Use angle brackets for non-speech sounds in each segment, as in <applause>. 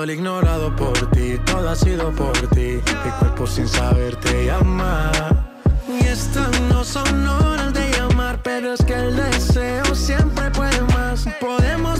todo el ignorado por ti, todo ha sido por ti. Mi cuerpo sin saber te llama. Y estas no son horas de llamar, pero es que el deseo siempre puede más. Podemos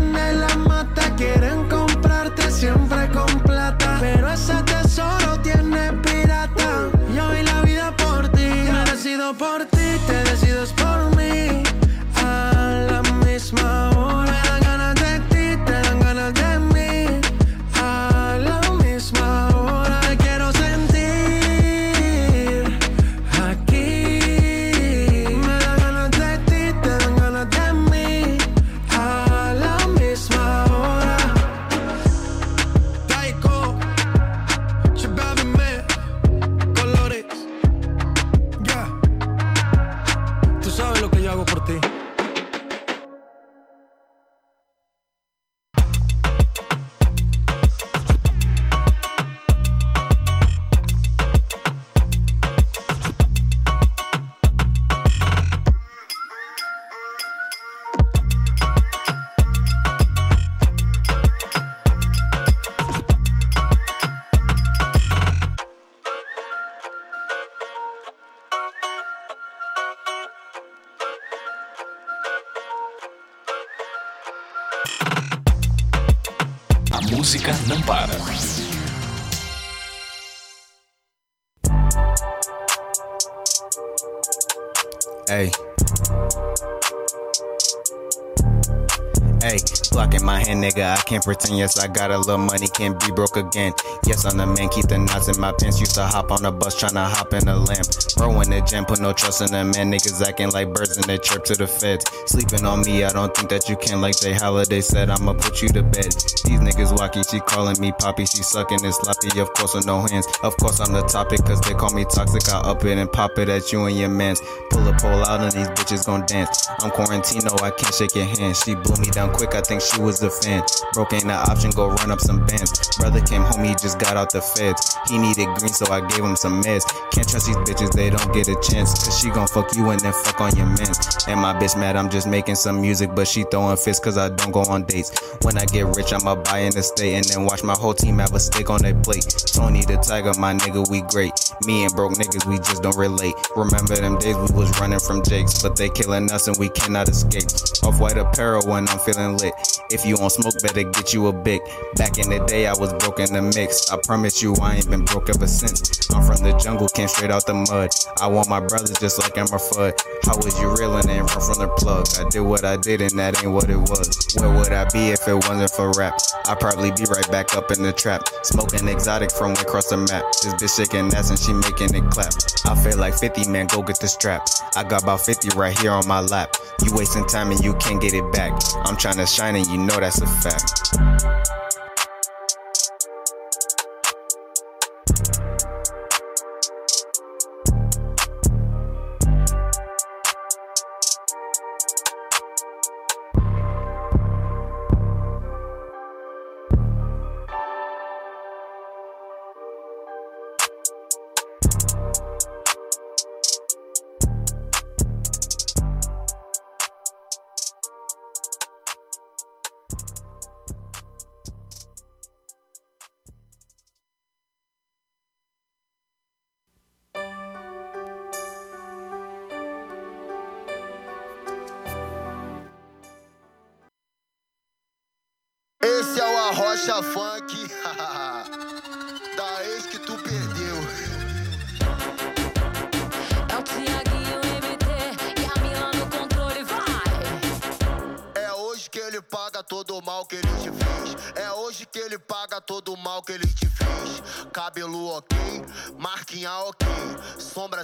can't pretend. Yes, I got a little money, can't be broke again. Yes, I'm the man, keep the knots in my pants. Used to hop on a bus, tryna hop in a lamp. Bro in the gym, put no trust in the man. Niggas acting like birds in the chirp to the feds. Sleeping on me, I don't think that you can. Like Jay Holiday said, I'ma put you to bed. These niggas wacky, she calling me poppy, she sucking and sloppy. Of course, with no hands. Of course, I'm the topic, cause they call me toxic. I up it and pop it at you and your mans. Pull a pole out and these bitches gon' dance. I'm Quarantino, I can't shake your hand. She blew me down quick, I think she was a fan. Broke ain't an option, go run up some bands. Brother came home, he just got out the feds. He needed green, so I gave him some meds. Can't trust these bitches, they don't get a chance. Cause she gon' fuck you and then fuck on your mans. And my bitch mad, I'm just making some music, but she throwing fists cause I don't go on dates. When I get rich, I'ma buy an estate and then watch my whole team have a steak on their plate. Tony the Tiger, my nigga, we great. Me and broke niggas, we just don't relate. Remember them days we was running from Jakes, but they killing us and we cannot escape. Off white apparel when I'm feeling lit. If you on smoke, better get you a big. Back in the day, I was broke in the mix. I promise you, I ain't been broke ever since. I'm from the jungle, came straight out the mud. I want my brothers just like I'm a fud. How was you reeling and run from the plug? I did what I did and that ain't what it was. Where would I be if it wasn't for rap? I'd probably be right back up in the trap. Smoking exotic from across the map. This bitch shaking ass and she making it clap. I feel like 50, man, go get the strap. I got about 50 right here on my lap. You wasting time and you can't get it back. I'm trying to shine and you know that's a fact. you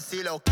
sobrancelha ok,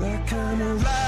That kind of life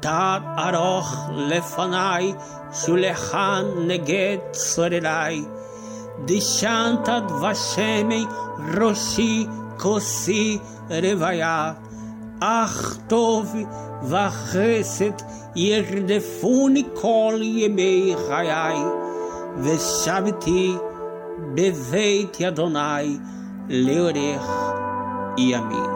תת ארוך לפניי, שולחן נגד צורריי. דשנת דבשמי ראשי כוסי רוויה. אך טוב וחסד ירדפוני כל ימי חיי, ושבתי בבית אדוני לאורך ימים.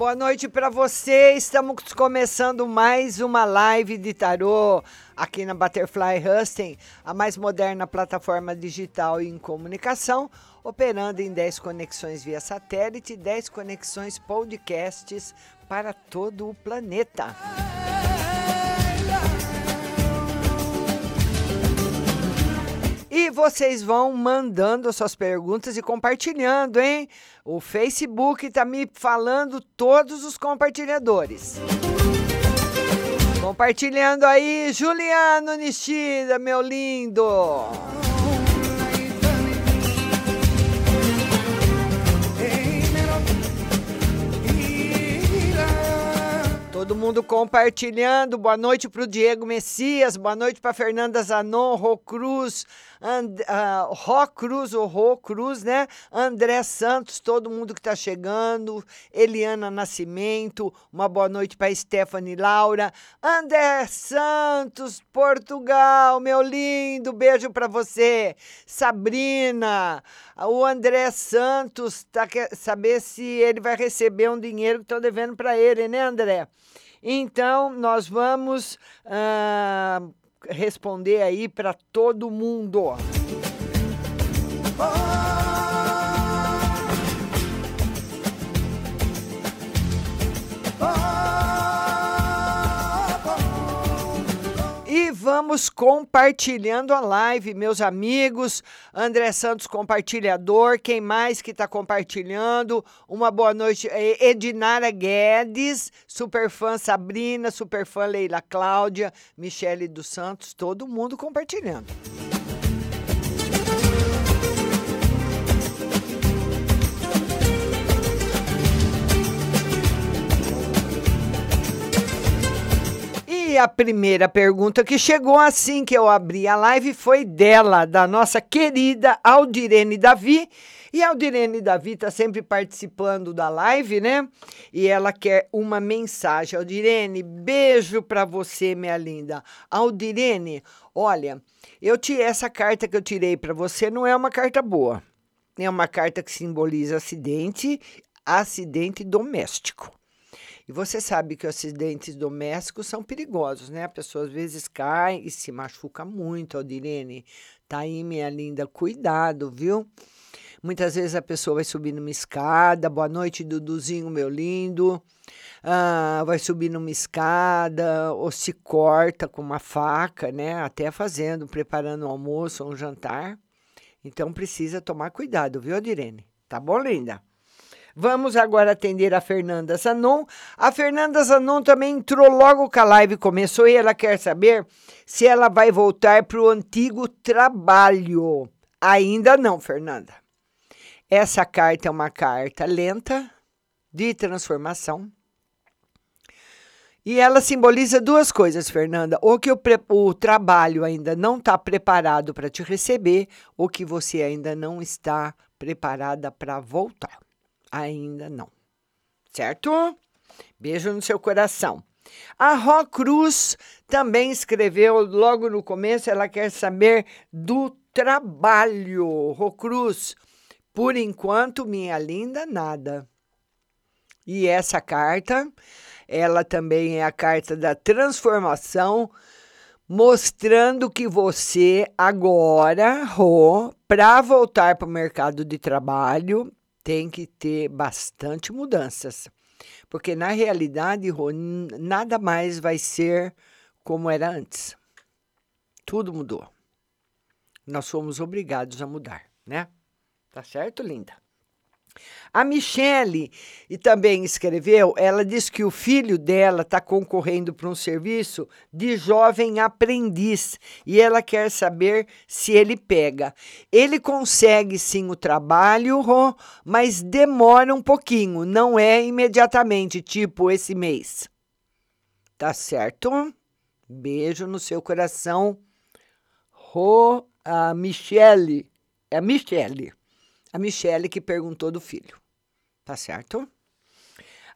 Boa noite para você. Estamos começando mais uma live de tarô aqui na Butterfly Husting, a mais moderna plataforma digital em comunicação, operando em 10 conexões via satélite e 10 conexões podcasts para todo o planeta. Vocês vão mandando suas perguntas e compartilhando, hein? O Facebook tá me falando todos os compartilhadores. Compartilhando aí, Juliano Nishida, meu lindo. Todo mundo compartilhando. Boa noite para o Diego Messias, boa noite para Fernanda Zanon, Rô Cruz, And, uh, Cruz, ou Rô Cruz, né? André Santos, todo mundo que está chegando, Eliana Nascimento, uma boa noite para Stephanie Laura, André Santos, Portugal, meu lindo, beijo para você, Sabrina, o André Santos, tá quer saber se ele vai receber um dinheiro que estou devendo para ele, né, André? Então, nós vamos uh, responder aí para todo mundo. E vamos compartilhando a live, meus amigos. André Santos, compartilhador. Quem mais que está compartilhando? Uma boa noite. É, Edinara Guedes, superfã Sabrina, superfã Leila Cláudia, Michele dos Santos, todo mundo compartilhando. E a primeira pergunta que chegou assim que eu abri a live foi dela, da nossa querida Aldirene Davi. E a Aldirene Davi está sempre participando da live, né? E ela quer uma mensagem. Aldirene, beijo para você, minha linda. Aldirene, olha, eu tirei essa carta que eu tirei para você não é uma carta boa. É uma carta que simboliza acidente, acidente doméstico. E você sabe que os acidentes domésticos são perigosos, né? A pessoa às vezes cai e se machuca muito, Aldirene. Tá aí, minha linda, cuidado, viu? Muitas vezes a pessoa vai subir numa escada, boa noite, Duduzinho, meu lindo. Ah, vai subir numa escada ou se corta com uma faca, né? Até fazendo, preparando um almoço ou um jantar. Então precisa tomar cuidado, viu, Adirene? Tá bom, linda? Vamos agora atender a Fernanda Zanon. A Fernanda Zanon também entrou logo que a live começou e ela quer saber se ela vai voltar para o antigo trabalho. Ainda não, Fernanda. Essa carta é uma carta lenta de transformação. E ela simboliza duas coisas, Fernanda. Ou que o, o trabalho ainda não está preparado para te receber, ou que você ainda não está preparada para voltar. Ainda não. Certo? Beijo no seu coração. A Ró Cruz também escreveu logo no começo, ela quer saber do trabalho. Ró Cruz, por enquanto, minha linda, nada. E essa carta, ela também é a carta da transformação, mostrando que você agora, Rô, para voltar para o mercado de trabalho, tem que ter bastante mudanças. Porque na realidade, Rô, nada mais vai ser como era antes. Tudo mudou. Nós fomos obrigados a mudar, né? Tá certo, linda? A Michele e também escreveu, ela diz que o filho dela está concorrendo para um serviço de jovem aprendiz e ela quer saber se ele pega. Ele consegue sim o trabalho, mas demora um pouquinho, não é imediatamente, tipo esse mês. Tá certo? Beijo no seu coração. Ro, a Michele, é a Michele. A Michele que perguntou do filho. Tá certo?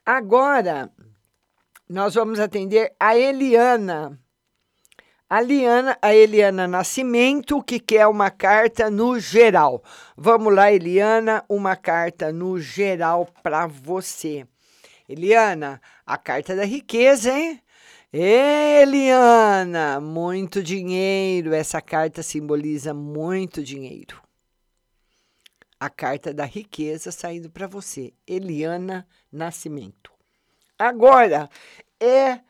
Agora, nós vamos atender a Eliana. A, a Eliana Nascimento, que quer uma carta no geral. Vamos lá, Eliana, uma carta no geral para você. Eliana, a carta da riqueza, hein? Eliana, muito dinheiro. Essa carta simboliza muito dinheiro a carta da riqueza saindo para você. Eliana Nascimento. Agora é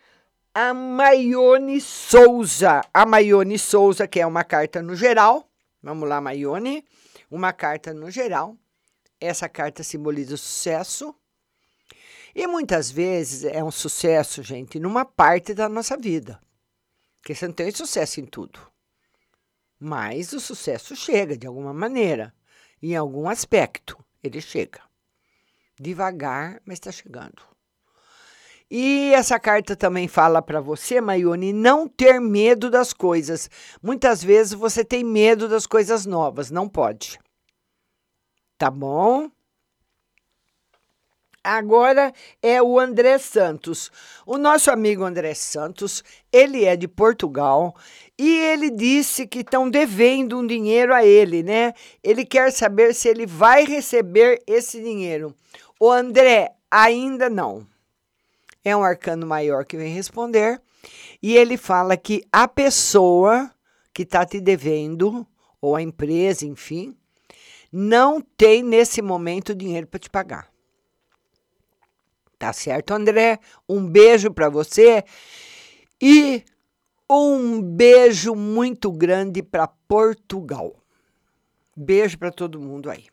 a Maione Souza. A Maione Souza, que é uma carta no geral. Vamos lá, Maione. Uma carta no geral. Essa carta simboliza o sucesso. E muitas vezes é um sucesso, gente, numa parte da nossa vida. Porque você não tem sucesso em tudo. Mas o sucesso chega de alguma maneira em algum aspecto, ele chega. Devagar, mas está chegando. E essa carta também fala para você, Maione, não ter medo das coisas. Muitas vezes você tem medo das coisas novas, não pode. Tá bom? Agora é o André Santos. O nosso amigo André Santos, ele é de Portugal e ele disse que estão devendo um dinheiro a ele, né? Ele quer saber se ele vai receber esse dinheiro. O André, ainda não. É um arcano maior que vem responder. E ele fala que a pessoa que está te devendo, ou a empresa, enfim, não tem nesse momento dinheiro para te pagar. Tá certo, André? Um beijo para você e um beijo muito grande para Portugal. Beijo para todo mundo aí.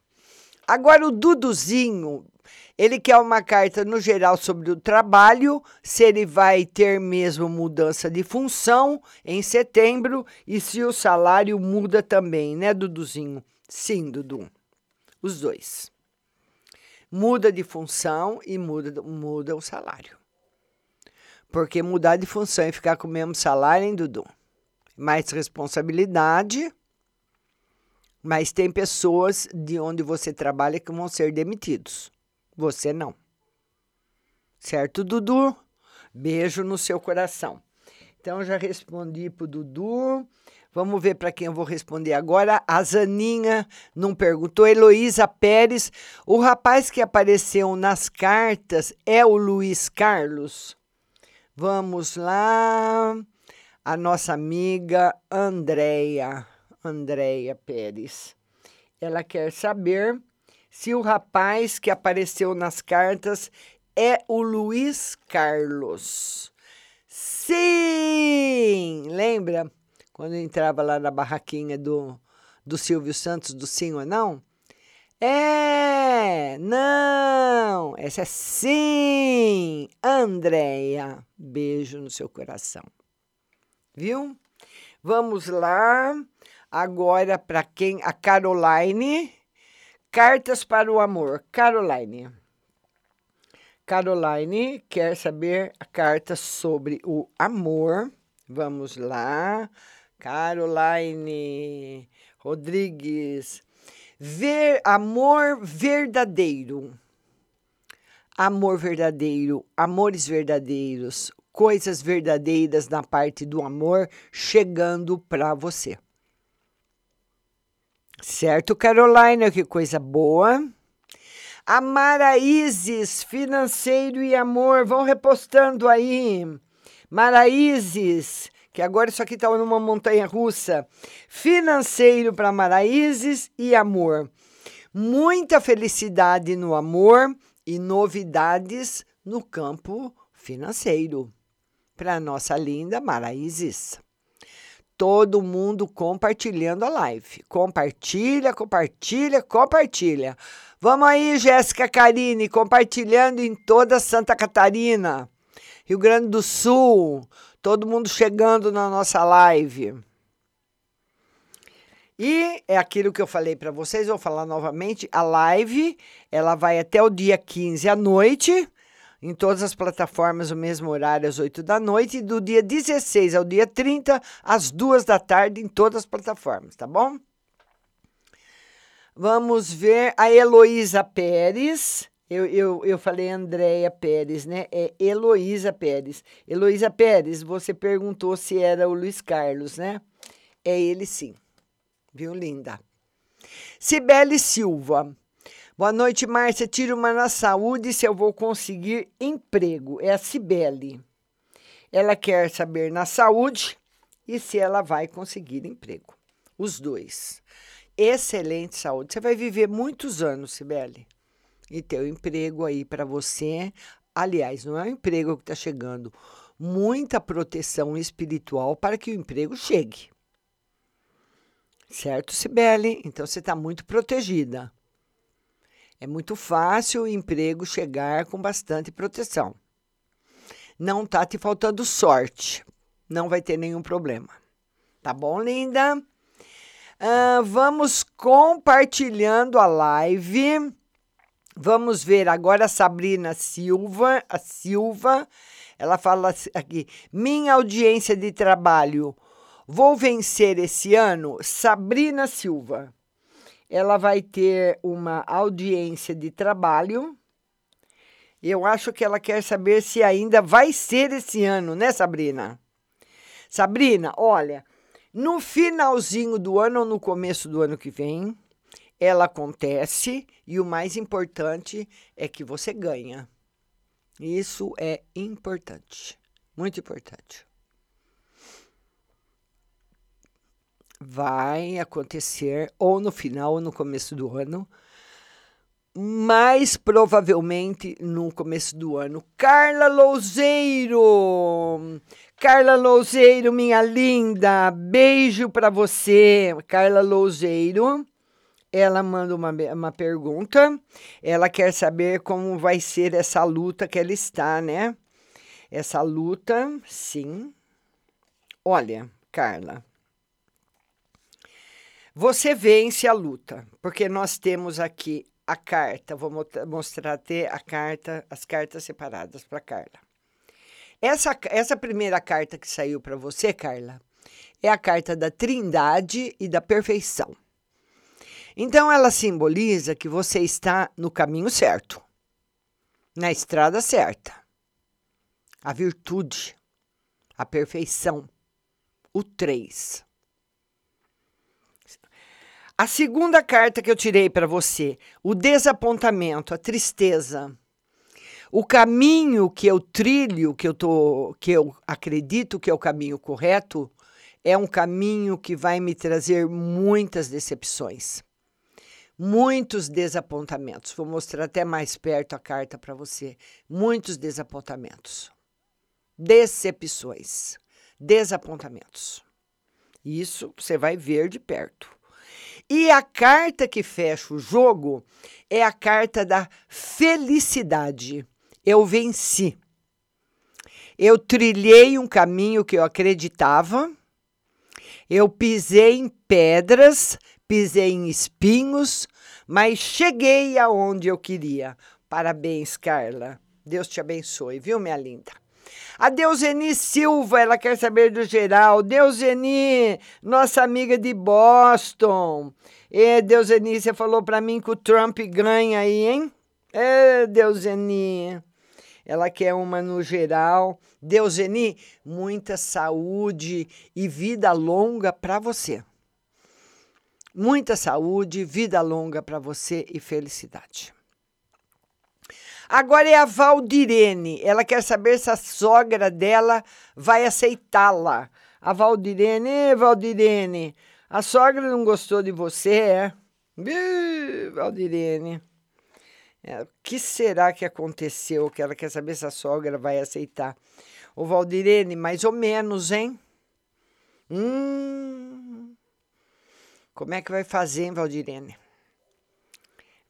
Agora o Duduzinho, ele quer uma carta no geral sobre o trabalho, se ele vai ter mesmo mudança de função em setembro e se o salário muda também, né, Duduzinho? Sim, Dudu. Os dois. Muda de função e muda, muda o salário. Porque mudar de função e ficar com o mesmo salário, hein, Dudu? Mais responsabilidade. Mas tem pessoas de onde você trabalha que vão ser demitidos. Você não. Certo, Dudu? Beijo no seu coração. Então, já respondi pro Dudu. Vamos ver para quem eu vou responder agora. A Zaninha não perguntou. Heloísa Pérez. O rapaz que apareceu nas cartas é o Luiz Carlos? Vamos lá. A nossa amiga Andréia. Andréia Pérez. Ela quer saber se o rapaz que apareceu nas cartas é o Luiz Carlos. Sim! Lembra quando entrava lá na barraquinha do, do Silvio Santos, do sim ou não? É, não, essa é sim, Andréia. Beijo no seu coração. Viu? Vamos lá agora para quem? A Caroline. Cartas para o amor. Caroline. Caroline quer saber a carta sobre o amor. Vamos lá. Caroline Rodrigues. Ver amor verdadeiro. Amor verdadeiro, amores verdadeiros, coisas verdadeiras na parte do amor chegando para você. Certo, Carolina? Que coisa boa. A Maraízes, financeiro e amor, vão repostando aí. Maraízes, que agora isso aqui está numa montanha russa. Financeiro para Maraízes e amor. Muita felicidade no amor e novidades no campo financeiro. Para nossa linda Maraízes todo mundo compartilhando a live. Compartilha, compartilha, compartilha. Vamos aí, Jéssica Carine, compartilhando em toda Santa Catarina, Rio Grande do Sul, todo mundo chegando na nossa live. E é aquilo que eu falei para vocês, vou falar novamente, a live, ela vai até o dia 15 à noite em todas as plataformas, o mesmo horário, às 8 da noite, e do dia 16 ao dia 30, às 2 da tarde, em todas as plataformas, tá bom? Vamos ver a Heloísa Pérez. Eu, eu, eu falei Andréia Pérez, né? É Heloísa Pérez. Heloísa Pérez, você perguntou se era o Luiz Carlos, né? É ele sim. Viu, linda? Cibele Silva. Boa noite, Márcia. Tira uma na saúde se eu vou conseguir emprego. É a Cibele. Ela quer saber na saúde e se ela vai conseguir emprego. Os dois. Excelente saúde. Você vai viver muitos anos, Cibele. E ter um emprego aí para você. Aliás, não é um emprego que está chegando. Muita proteção espiritual para que o emprego chegue. Certo, Cibele? Então você está muito protegida. É muito fácil o emprego chegar com bastante proteção. Não tá te faltando sorte. Não vai ter nenhum problema. Tá bom, linda? Vamos compartilhando a live. Vamos ver agora a Sabrina Silva. A Silva, ela fala aqui: minha audiência de trabalho. Vou vencer esse ano? Sabrina Silva ela vai ter uma audiência de trabalho. Eu acho que ela quer saber se ainda vai ser esse ano, né, Sabrina? Sabrina, olha, no finalzinho do ano ou no começo do ano que vem, ela acontece e o mais importante é que você ganha. Isso é importante, muito importante. Vai acontecer ou no final ou no começo do ano, mais provavelmente no começo do ano. Carla Louzeiro! Carla Louzeiro, minha linda, beijo para você. Carla Louzeiro, ela manda uma, uma pergunta. Ela quer saber como vai ser essa luta que ela está, né? Essa luta, sim. Olha, Carla, você vence a luta, porque nós temos aqui a carta. Vou mostrar até a carta, as cartas separadas para Carla. Essa, essa primeira carta que saiu para você, Carla, é a carta da Trindade e da perfeição. Então ela simboliza que você está no caminho certo, na estrada certa. A virtude, a perfeição, o três. A segunda carta que eu tirei para você, o desapontamento, a tristeza. O caminho que eu trilho, que eu tô, que eu acredito que é o caminho correto, é um caminho que vai me trazer muitas decepções. Muitos desapontamentos. Vou mostrar até mais perto a carta para você. Muitos desapontamentos. Decepções. Desapontamentos. Isso você vai ver de perto. E a carta que fecha o jogo é a carta da felicidade. Eu venci. Eu trilhei um caminho que eu acreditava. Eu pisei em pedras, pisei em espinhos, mas cheguei aonde eu queria. Parabéns, Carla. Deus te abençoe, viu, minha linda? A Deuseni Silva, ela quer saber do geral. Deuseni, nossa amiga de Boston. E Deuseni, você falou para mim que o Trump ganha aí, hein? É, Deuseni. Ela quer uma no geral. Deuseni, muita saúde e vida longa para você. Muita saúde, vida longa para você e felicidade. Agora é a Valdirene. Ela quer saber se a sogra dela vai aceitá-la. A Valdirene, Valdirene, a sogra não gostou de você, é? Ih, Valdirene. É, o que será que aconteceu? Que ela quer saber se a sogra vai aceitar. O Valdirene, mais ou menos, hein? Hum. Como é que vai fazer, hein, Valdirene?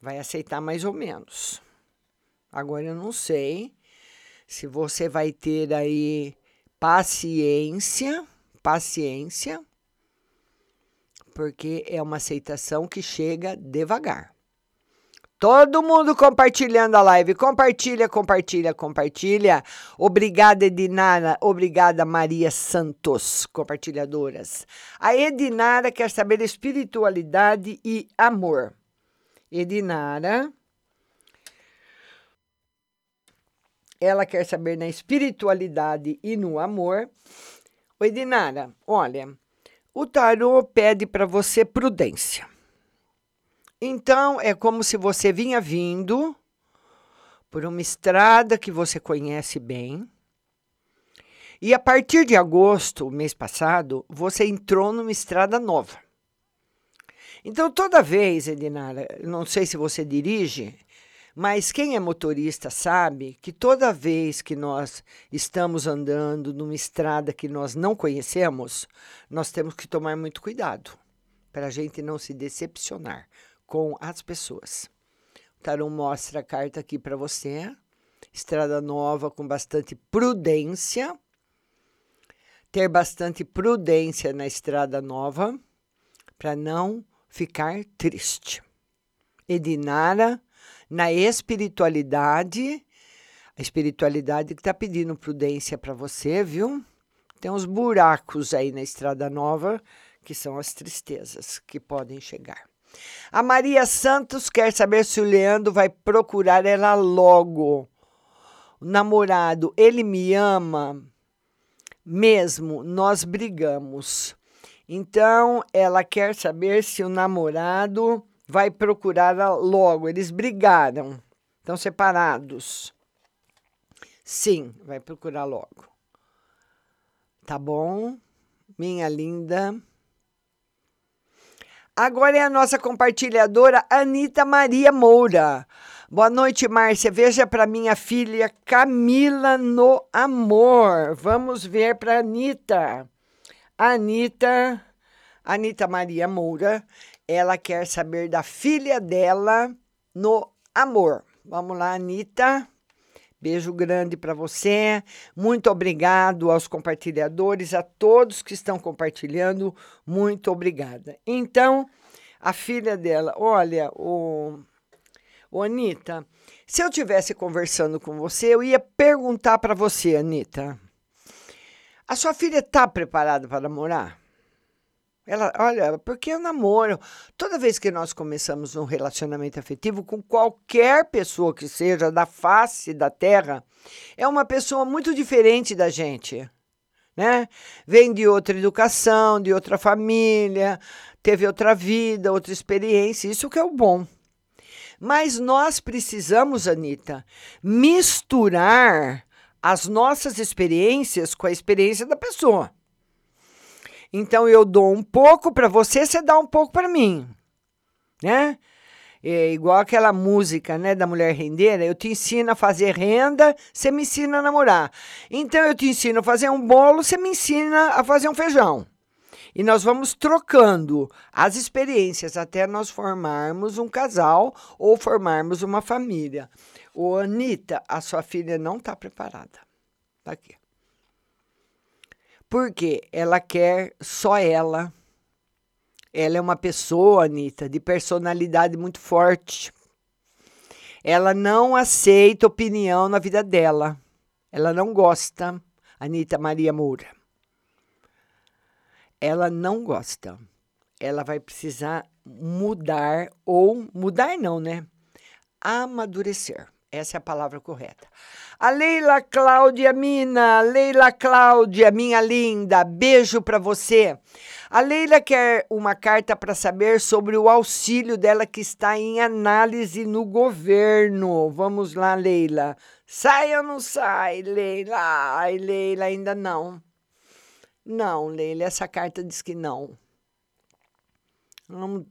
Vai aceitar mais ou menos. Agora eu não sei se você vai ter aí paciência, paciência, porque é uma aceitação que chega devagar. Todo mundo compartilhando a live. Compartilha, compartilha, compartilha. Obrigada, Edinara. Obrigada, Maria Santos, compartilhadoras. A Edinara quer saber espiritualidade e amor. Edinara ela quer saber na espiritualidade e no amor. Oi, Dinara, olha, o tarô pede para você prudência. Então, é como se você vinha vindo por uma estrada que você conhece bem. E a partir de agosto, mês passado, você entrou numa estrada nova. Então, toda vez, Edinara, não sei se você dirige, mas quem é motorista sabe que toda vez que nós estamos andando numa estrada que nós não conhecemos, nós temos que tomar muito cuidado para a gente não se decepcionar com as pessoas. O Tarô mostra a carta aqui para você. Estrada nova com bastante prudência. Ter bastante prudência na estrada nova para não ficar triste. Edinara na espiritualidade, a espiritualidade que está pedindo prudência para você, viu? Tem uns buracos aí na estrada nova, que são as tristezas que podem chegar. A Maria Santos quer saber se o Leandro vai procurar ela logo. O namorado, ele me ama mesmo, nós brigamos. Então, ela quer saber se o namorado vai procurá-la logo. Eles brigaram, estão separados. Sim, vai procurar logo. Tá bom? Minha linda. Agora é a nossa compartilhadora Anita Maria Moura. Boa noite, Márcia. Veja para minha filha Camila no amor. Vamos ver para Anita. Anita, Anita Maria Moura, ela quer saber da filha dela no amor. Vamos lá, Anita. Beijo grande para você. Muito obrigado aos compartilhadores, a todos que estão compartilhando. Muito obrigada. Então, a filha dela, olha, o, o Anitta, se eu tivesse conversando com você, eu ia perguntar para você, Anitta. A sua filha está preparada para namorar? Ela, olha, porque eu namoro. Toda vez que nós começamos um relacionamento afetivo com qualquer pessoa que seja da face da terra, é uma pessoa muito diferente da gente. Né? Vem de outra educação, de outra família, teve outra vida, outra experiência, isso que é o bom. Mas nós precisamos, Anitta, misturar as nossas experiências com a experiência da pessoa. Então eu dou um pouco para você, você dá um pouco para mim, né? É igual aquela música, né, da mulher rendeira, eu te ensino a fazer renda, você me ensina a namorar. Então eu te ensino a fazer um bolo, você me ensina a fazer um feijão. E nós vamos trocando as experiências até nós formarmos um casal ou formarmos uma família. Ô, Anitta, a sua filha não está preparada. Tá aqui. Porque ela quer só ela. Ela é uma pessoa, Anitta, de personalidade muito forte. Ela não aceita opinião na vida dela. Ela não gosta, Anitta Maria Moura. Ela não gosta. Ela vai precisar mudar, ou mudar não, né? Amadurecer. Essa é a palavra correta. A Leila Cláudia Mina, Leila Cláudia, minha linda, beijo para você. A Leila quer uma carta para saber sobre o auxílio dela que está em análise no governo. Vamos lá, Leila. Sai ou não sai, Leila? Ai, Leila, ainda não. Não, Leila, essa carta diz que não.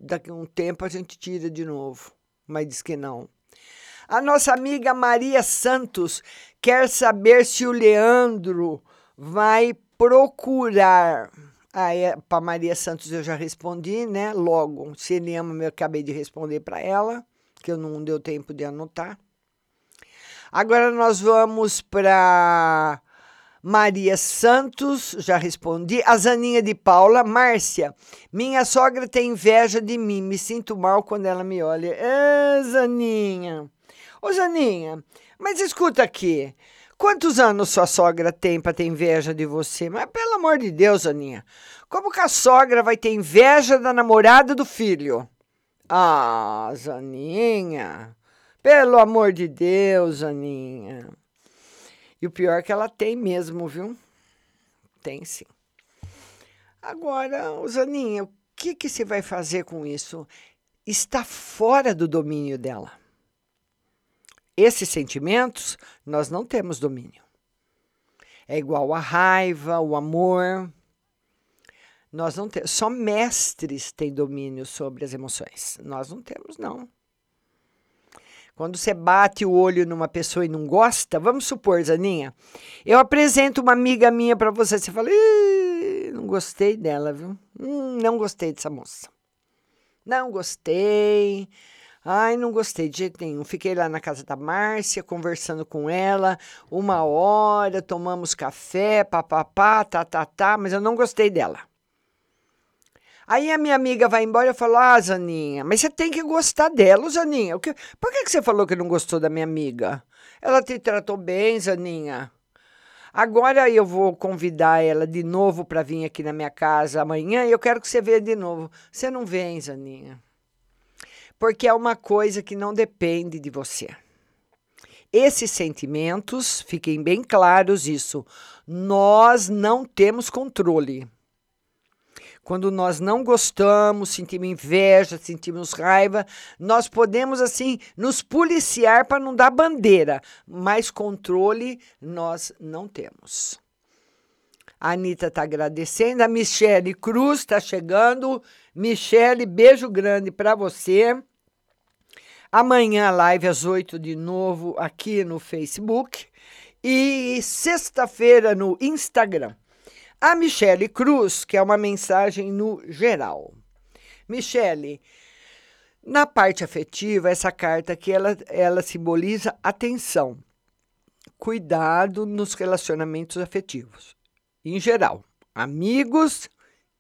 Daqui a um tempo a gente tira de novo, mas diz que não. A nossa amiga Maria Santos quer saber se o Leandro vai procurar. Ah, é, para Maria Santos eu já respondi, né? Logo, se ele ama, eu acabei de responder para ela, que eu não deu tempo de anotar. Agora nós vamos para Maria Santos, já respondi. A Zaninha de Paula. Márcia, minha sogra tem inveja de mim. Me sinto mal quando ela me olha. Ah, Zaninha. Ô, Zaninha, mas escuta aqui. Quantos anos sua sogra tem para ter inveja de você? Mas pelo amor de Deus, Aninha, como que a sogra vai ter inveja da namorada do filho? Ah, Zaninha, pelo amor de Deus, Aninha. E o pior é que ela tem mesmo, viu? Tem sim. Agora, Zaninha, o que, que você vai fazer com isso? Está fora do domínio dela. Esses sentimentos nós não temos domínio. É igual a raiva, o amor. Nós não temos, só mestres têm domínio sobre as emoções. Nós não temos, não. Quando você bate o olho numa pessoa e não gosta, vamos supor, Zaninha, eu apresento uma amiga minha para você, você fala, não gostei dela, viu? Hum, não gostei dessa moça. Não gostei. Ai, não gostei de jeito nenhum. Fiquei lá na casa da Márcia, conversando com ela, uma hora, tomamos café, papapá, tá, tá, tá, mas eu não gostei dela. Aí a minha amiga vai embora e eu falo, ah, Zaninha, mas você tem que gostar dela, Zaninha. O que, por que, que você falou que não gostou da minha amiga? Ela te tratou bem, Zaninha. Agora eu vou convidar ela de novo para vir aqui na minha casa amanhã e eu quero que você veja de novo. Você não vem, Zaninha porque é uma coisa que não depende de você. Esses sentimentos, fiquem bem claros isso, nós não temos controle. Quando nós não gostamos, sentimos inveja, sentimos raiva, nós podemos assim nos policiar para não dar bandeira, mas controle nós não temos. A Anitta está agradecendo, a Michele Cruz está chegando. Michele, beijo grande para você. Amanhã, live às 8 de novo aqui no Facebook. E sexta-feira no Instagram. A Michele Cruz, que é uma mensagem no geral. Michele, na parte afetiva, essa carta aqui ela, ela simboliza atenção, cuidado nos relacionamentos afetivos. Em geral, amigos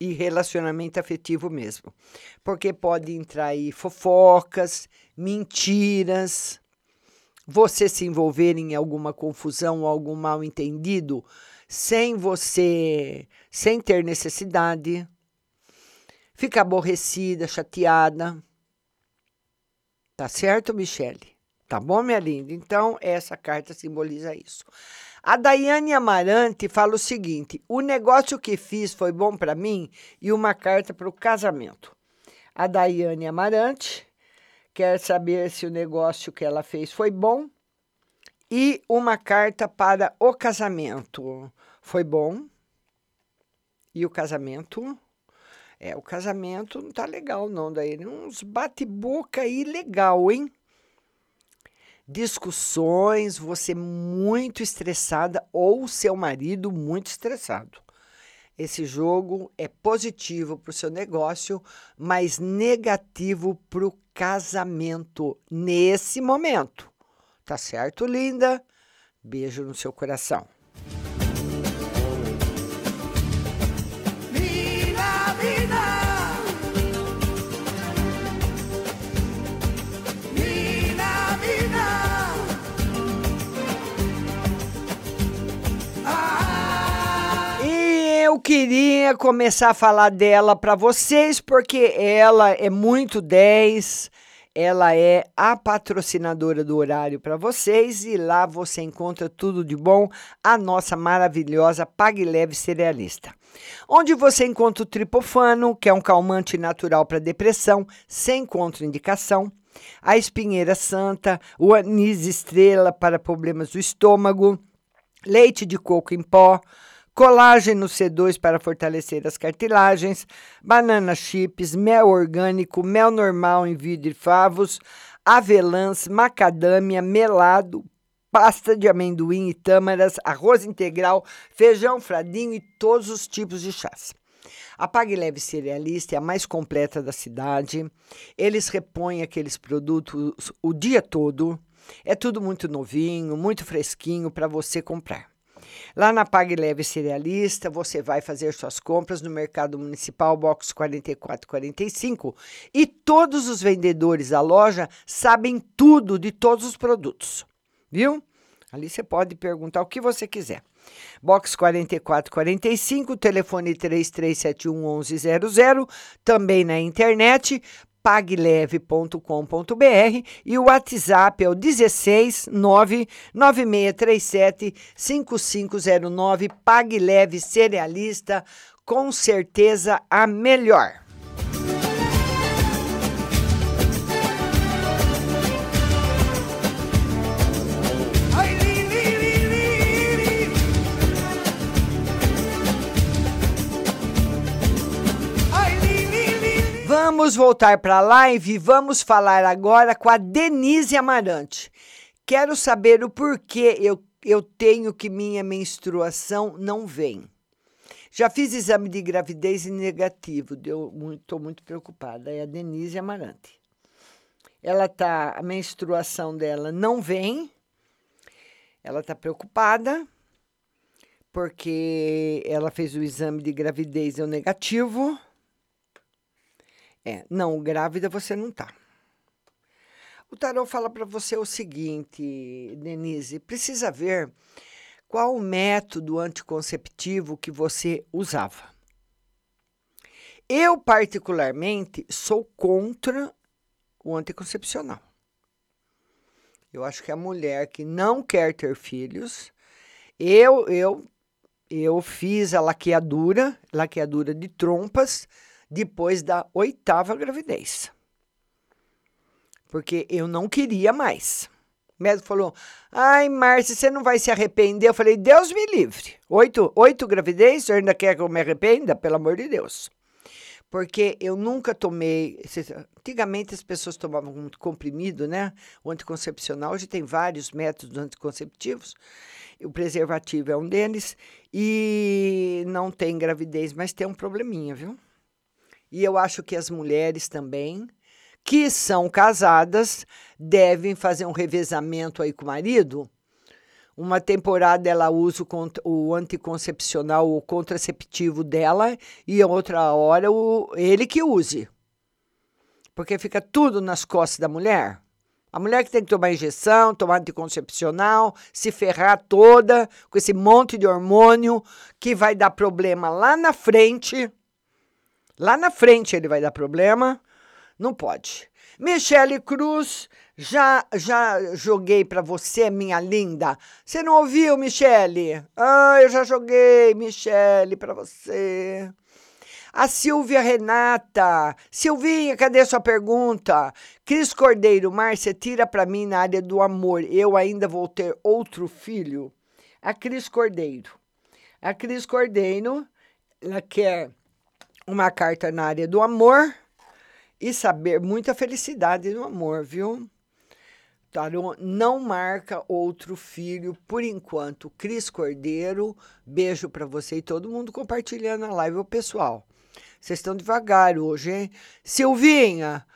e relacionamento afetivo mesmo. Porque pode entrar aí fofocas, mentiras, você se envolver em alguma confusão ou algum mal entendido sem você, sem ter necessidade, fica aborrecida, chateada. Tá certo, Michele? Tá bom, minha linda? Então, essa carta simboliza isso. A Daiane Amarante fala o seguinte: o negócio que fiz foi bom para mim e uma carta para o casamento. A Daiane Amarante quer saber se o negócio que ela fez foi bom e uma carta para o casamento. Foi bom? E o casamento? É, o casamento não tá legal não, daí uns bate-boca aí legal, hein? Discussões, você muito estressada ou seu marido muito estressado. Esse jogo é positivo para o seu negócio, mas negativo para o casamento nesse momento. Tá certo, linda? Beijo no seu coração. Eu queria começar a falar dela para vocês, porque ela é muito 10. Ela é a patrocinadora do horário para vocês e lá você encontra tudo de bom, a nossa maravilhosa Pague Leve Cerealista. Onde você encontra o tripofano, que é um calmante natural para depressão, sem contraindicação, a espinheira santa, o anis estrela para problemas do estômago, leite de coco em pó, colágeno C2 para fortalecer as cartilagens, banana chips, mel orgânico, mel normal em vidro e favos, avelãs, macadâmia, melado, pasta de amendoim e tâmaras, arroz integral, feijão fradinho e todos os tipos de chás. A Pague Leve Cerealista é a mais completa da cidade. Eles repõem aqueles produtos o dia todo. É tudo muito novinho, muito fresquinho para você comprar. Lá na Pague Leve Cerealista, você vai fazer suas compras no Mercado Municipal Box 4445 e todos os vendedores da loja sabem tudo de todos os produtos. Viu? Ali você pode perguntar o que você quiser. Box 4445, telefone 3371 1100, também na internet pagleve.com.br e o WhatsApp é o 16 99637 5509 Pagleve Cerealista, com certeza a melhor. Vamos voltar para a live e vamos falar agora com a Denise Amarante. Quero saber o porquê eu, eu tenho que minha menstruação não vem. Já fiz exame de gravidez e negativo, estou muito, muito preocupada. É a Denise Amarante. Ela tá, a menstruação dela não vem, ela está preocupada, porque ela fez o exame de gravidez e o negativo. É, não, grávida você não tá. O tarot fala para você o seguinte, Denise, precisa ver qual o método anticonceptivo que você usava. Eu, particularmente, sou contra o anticoncepcional. Eu acho que a mulher que não quer ter filhos, eu, eu eu fiz a laqueadura, laqueadura de trompas, depois da oitava gravidez. Porque eu não queria mais. O médico falou: Ai, Márcia, você não vai se arrepender? Eu falei: Deus me livre. Oito, oito gravidez, você ainda quer que eu me arrependa? Pelo amor de Deus. Porque eu nunca tomei. Antigamente as pessoas tomavam um comprimido, né? O anticoncepcional. Hoje tem vários métodos anticonceptivos. O preservativo é um deles. E não tem gravidez, mas tem um probleminha, viu? E eu acho que as mulheres também que são casadas devem fazer um revezamento aí com o marido. Uma temporada ela usa o, anticoncepcional, o contraceptivo dela, e outra hora o, ele que use. Porque fica tudo nas costas da mulher. A mulher que tem que tomar injeção, tomar anticoncepcional, se ferrar toda com esse monte de hormônio que vai dar problema lá na frente. Lá na frente ele vai dar problema não pode. Michele Cruz, já já joguei para você, minha linda. Você não ouviu, Michele? Ah, eu já joguei, Michele, para você. A Silvia Renata. Silvinha, cadê sua pergunta? Cris Cordeiro, Márcia, tira para mim na área do amor. Eu ainda vou ter outro filho? A Cris Cordeiro. A Cris Cordeiro, ela quer uma carta na área do amor e saber muita felicidade no amor, viu? Tarô não marca outro filho por enquanto. Cris Cordeiro, beijo para você e todo mundo compartilhando a live, o pessoal. Vocês estão devagar hoje, hein? Silvinha,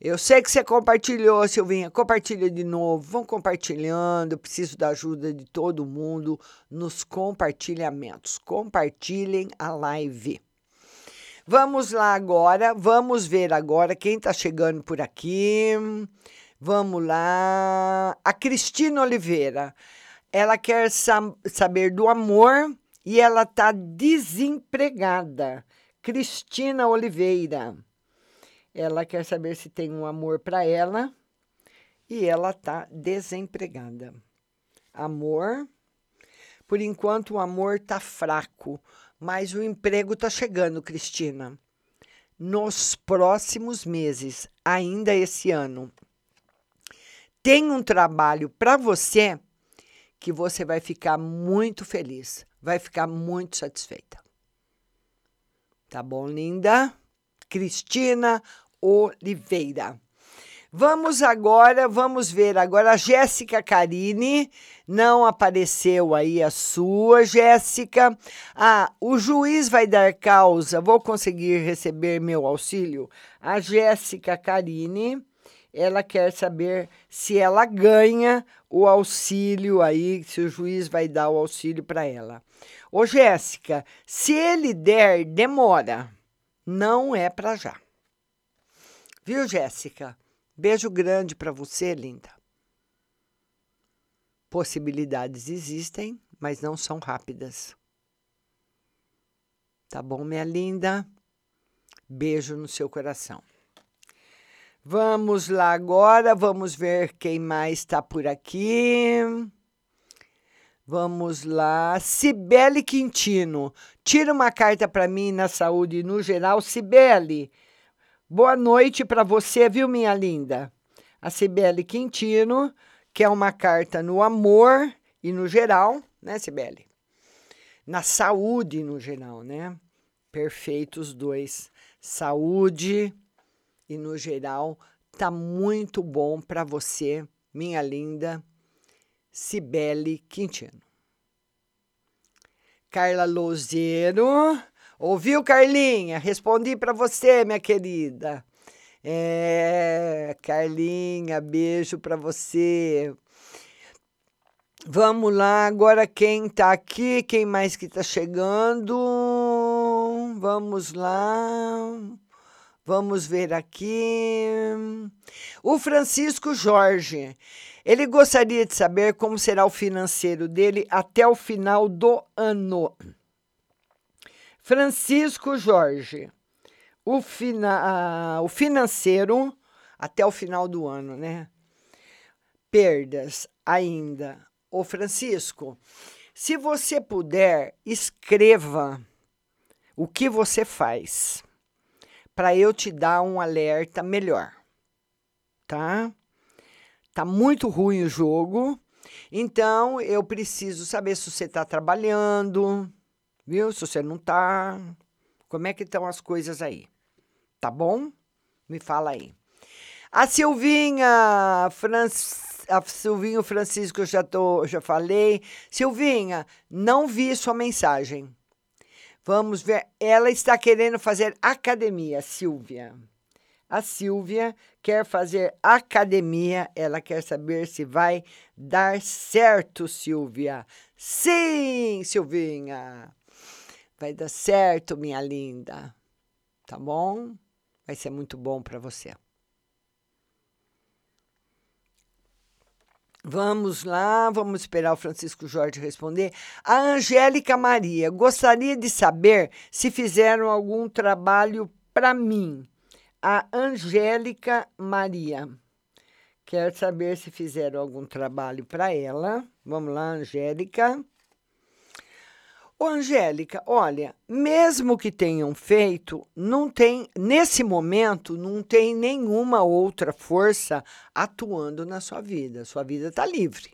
eu sei que você compartilhou, Silvinha. Compartilha de novo. Vão compartilhando. Eu preciso da ajuda de todo mundo nos compartilhamentos. Compartilhem a live. Vamos lá agora, vamos ver agora quem está chegando por aqui. Vamos lá. A Cristina Oliveira. Ela quer sa saber do amor e ela está desempregada. Cristina Oliveira. Ela quer saber se tem um amor para ela e ela está desempregada. Amor. Por enquanto o amor está fraco. Mas o emprego está chegando, Cristina. Nos próximos meses, ainda esse ano. Tem um trabalho para você que você vai ficar muito feliz, vai ficar muito satisfeita. Tá bom, linda? Cristina Oliveira. Vamos agora, vamos ver agora a Jéssica Carini. Não apareceu aí a sua, Jéssica. Ah, o juiz vai dar causa. Vou conseguir receber meu auxílio? A Jéssica Carini, ela quer saber se ela ganha o auxílio aí, se o juiz vai dar o auxílio para ela. Ô, Jéssica, se ele der, demora. Não é para já. Viu, Jéssica? Beijo grande para você, linda. Possibilidades existem, mas não são rápidas. Tá bom, minha linda? Beijo no seu coração. Vamos lá agora, vamos ver quem mais está por aqui. Vamos lá. Cibele Quintino. Tira uma carta para mim na saúde no geral. Cibele, Boa noite para você, viu, minha linda? A Cibele Quintino, que é uma carta no amor e no geral, né, Cibele? Na saúde no geral, né? Perfeitos dois. Saúde e no geral tá muito bom para você, minha linda Cibele Quintino. Carla Lozeiro Ouviu, Carlinha? Respondi para você, minha querida. É, Carlinha, beijo para você. Vamos lá, agora quem tá aqui, quem mais que tá chegando? Vamos lá. Vamos ver aqui. O Francisco Jorge. Ele gostaria de saber como será o financeiro dele até o final do ano. Francisco Jorge, o, fina, o financeiro até o final do ano, né? Perdas ainda. Ô Francisco, Se você puder, escreva o que você faz para eu te dar um alerta melhor. Tá? Tá muito ruim o jogo. Então eu preciso saber se você está trabalhando, viu? Se você não está, como é que estão as coisas aí? Tá bom? Me fala aí. A Silvinha, Francis, a Silvinho Francisco, eu já, tô, já falei. Silvinha, não vi sua mensagem. Vamos ver. Ela está querendo fazer academia, Silvia. A Silvia quer fazer academia. Ela quer saber se vai dar certo, Silvia. Sim, Silvinha. Vai dar certo, minha linda. Tá bom? Vai ser muito bom para você. Vamos lá, vamos esperar o Francisco Jorge responder. A Angélica Maria, gostaria de saber se fizeram algum trabalho para mim. A Angélica Maria quer saber se fizeram algum trabalho para ela. Vamos lá, Angélica. Ô, Angélica, olha, mesmo que tenham feito, não tem, nesse momento, não tem nenhuma outra força atuando na sua vida. Sua vida está livre.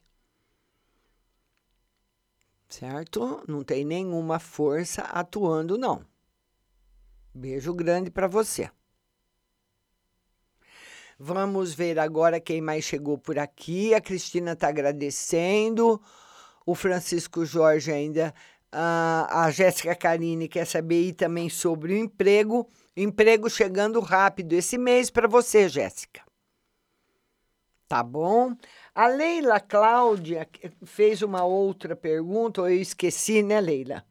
Certo? Não tem nenhuma força atuando, não. Beijo grande para você. Vamos ver agora quem mais chegou por aqui. A Cristina está agradecendo. O Francisco Jorge ainda a, a Jéssica Carine quer saber e também sobre o emprego. Emprego chegando rápido esse mês para você, Jéssica. Tá bom? A Leila Cláudia fez uma outra pergunta, eu esqueci, né, Leila?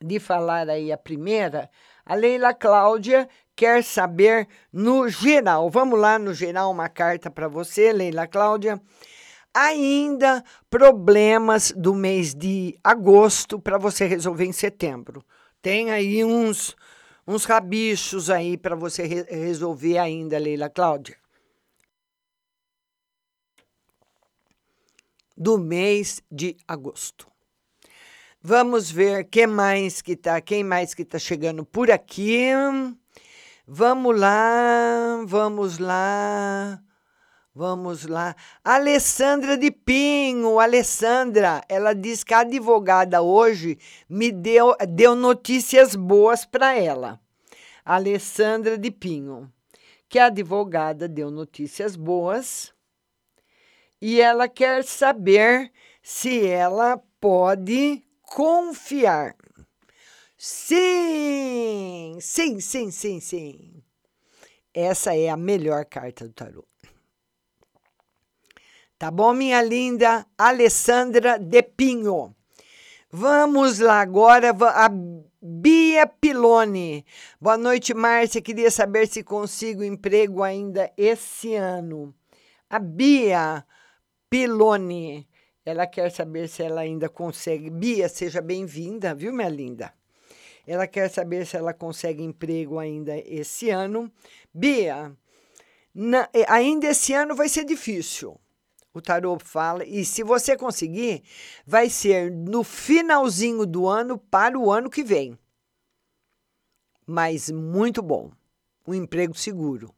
De falar aí a primeira. A Leila Cláudia quer saber no geral. Vamos lá no geral, uma carta para você, Leila Cláudia ainda problemas do mês de agosto para você resolver em setembro. Tem aí uns uns rabichos aí para você re resolver ainda, Leila Cláudia. Do mês de agosto. Vamos ver quem mais que tá, quem mais que tá chegando por aqui. Vamos lá, vamos lá. Vamos lá. Alessandra de Pinho, Alessandra, ela diz que a advogada hoje me deu, deu notícias boas para ela. Alessandra de Pinho, que a advogada deu notícias boas e ela quer saber se ela pode confiar. Sim, sim, sim, sim, sim. Essa é a melhor carta do tarô. Tá bom, minha linda Alessandra de Pinho? Vamos lá agora, a Bia Pilone. Boa noite, Márcia. Queria saber se consigo emprego ainda esse ano. A Bia Pilone, ela quer saber se ela ainda consegue. Bia, seja bem-vinda, viu, minha linda? Ela quer saber se ela consegue emprego ainda esse ano. Bia, na, ainda esse ano vai ser difícil o tarô fala, e se você conseguir, vai ser no finalzinho do ano para o ano que vem. Mas muito bom. Um emprego seguro.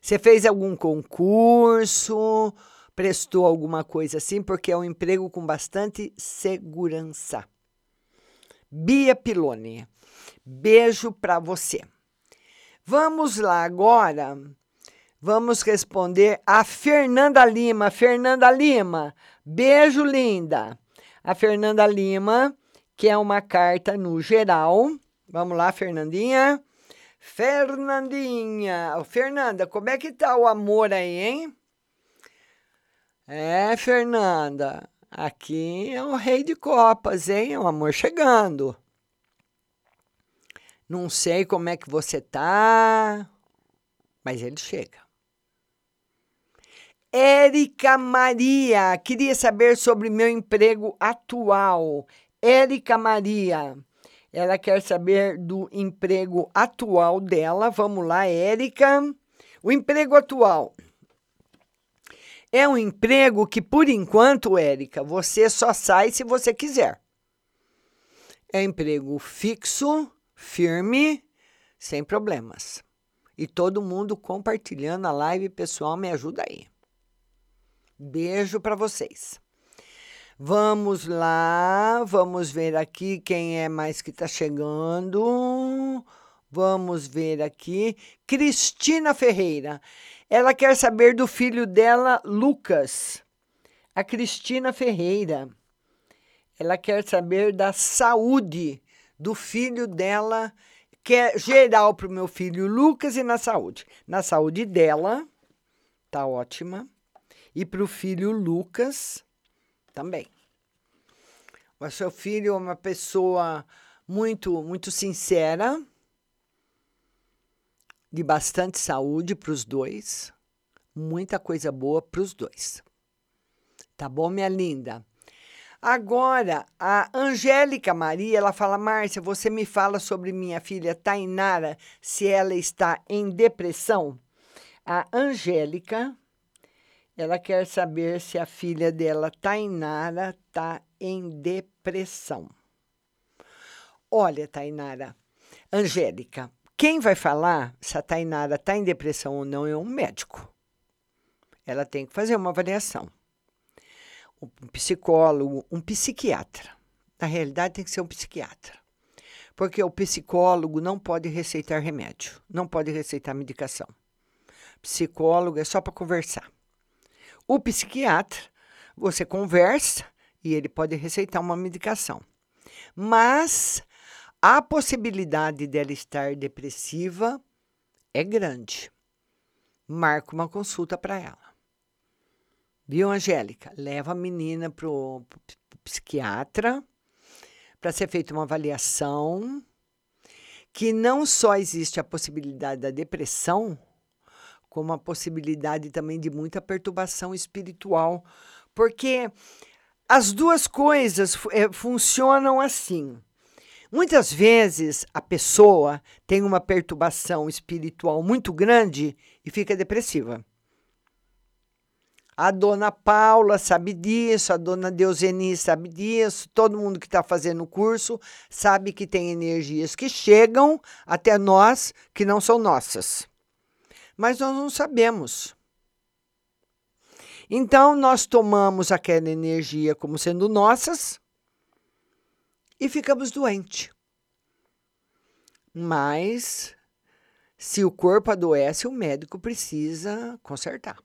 Você fez algum concurso, prestou alguma coisa assim, porque é um emprego com bastante segurança. Bia Pilone, beijo para você. Vamos lá agora Vamos responder a Fernanda Lima. Fernanda Lima, beijo linda. A Fernanda Lima, que é uma carta no geral. Vamos lá, Fernandinha. Fernandinha, Fernanda, como é que tá o amor aí, hein? É, Fernanda, aqui é o rei de copas, hein? O amor chegando. Não sei como é que você tá, mas ele chega. Érica Maria, queria saber sobre meu emprego atual. Érica Maria, ela quer saber do emprego atual dela. Vamos lá, Érica. O emprego atual. É um emprego que, por enquanto, Érica, você só sai se você quiser. É emprego fixo, firme, sem problemas. E todo mundo compartilhando a live, pessoal, me ajuda aí. Beijo para vocês. Vamos lá, vamos ver aqui quem é mais que está chegando. Vamos ver aqui. Cristina Ferreira. Ela quer saber do filho dela, Lucas. A Cristina Ferreira. Ela quer saber da saúde do filho dela, que é geral para o meu filho Lucas e na saúde. Na saúde dela, tá ótima. E para o filho Lucas também. O seu filho é uma pessoa muito, muito sincera, de bastante saúde para os dois, muita coisa boa para os dois. Tá bom, minha linda? Agora, a Angélica Maria, ela fala: Márcia, você me fala sobre minha filha Tainara, se ela está em depressão? A Angélica, ela quer saber se a filha dela, Tainara, está em depressão. Olha, Tainara, Angélica, quem vai falar se a Tainara está em depressão ou não é um médico. Ela tem que fazer uma avaliação. Um psicólogo, um psiquiatra. Na realidade, tem que ser um psiquiatra. Porque o psicólogo não pode receitar remédio, não pode receitar medicação. Psicólogo é só para conversar. O psiquiatra, você conversa e ele pode receitar uma medicação. Mas a possibilidade dela estar depressiva é grande. Marca uma consulta para ela. Viu, Angélica? Leva a menina para o psiquiatra para ser feita uma avaliação que não só existe a possibilidade da depressão, como a possibilidade também de muita perturbação espiritual, porque as duas coisas é, funcionam assim. Muitas vezes a pessoa tem uma perturbação espiritual muito grande e fica depressiva. A dona Paula sabe disso, a dona Deuseni sabe disso, todo mundo que está fazendo o curso sabe que tem energias que chegam até nós que não são nossas. Mas nós não sabemos. Então, nós tomamos aquela energia como sendo nossas e ficamos doentes. Mas, se o corpo adoece, o médico precisa consertar.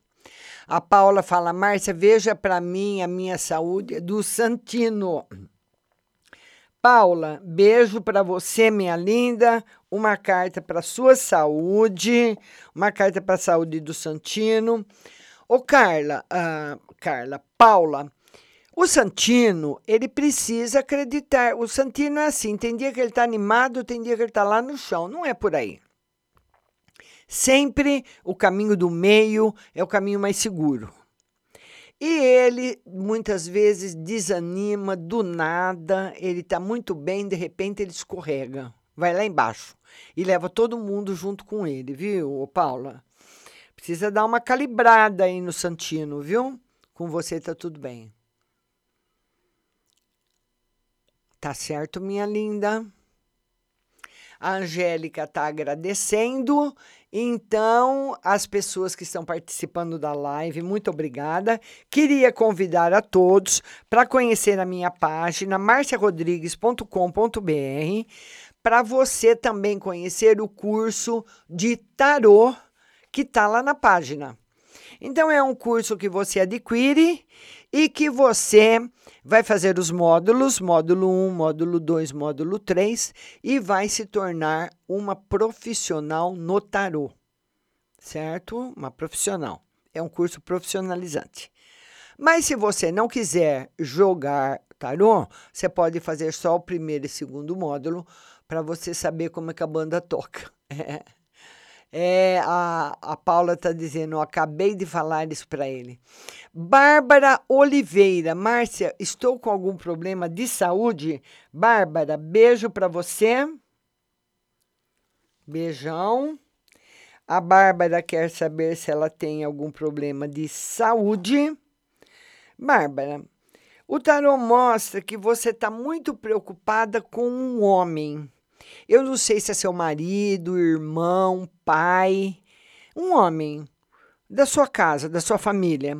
A Paula fala: Márcia, veja para mim a minha saúde do Santino. Paula, beijo para você, minha linda. Uma carta para sua saúde, uma carta para a saúde do Santino. Ô, Carla, uh, Carla, Paula, o Santino, ele precisa acreditar. O Santino é assim: tem dia que ele está animado, tem dia que ele está lá no chão. Não é por aí. Sempre o caminho do meio é o caminho mais seguro. E ele muitas vezes desanima do nada, ele está muito bem, de repente ele escorrega, vai lá embaixo e leva todo mundo junto com ele, viu, Paula? Precisa dar uma calibrada aí no Santino, viu? Com você tá tudo bem. Tá certo, minha linda? A Angélica está agradecendo. Então, as pessoas que estão participando da live, muito obrigada. Queria convidar a todos para conhecer a minha página marciarodrigues.com.br para você também conhecer o curso de tarô que está lá na página. Então, é um curso que você adquire e que você vai fazer os módulos, módulo 1, módulo 2, módulo 3, e vai se tornar uma profissional no tarô, certo? Uma profissional. É um curso profissionalizante. Mas se você não quiser jogar tarô, você pode fazer só o primeiro e segundo módulo para você saber como é que a banda toca. <laughs> É. A, a Paula está dizendo, eu acabei de falar isso para ele. Bárbara Oliveira, Márcia, estou com algum problema de saúde? Bárbara, beijo para você. Beijão. A Bárbara quer saber se ela tem algum problema de saúde. Bárbara, o tarô mostra que você está muito preocupada com um homem. Eu não sei se é seu marido, irmão, pai, um homem da sua casa, da sua família.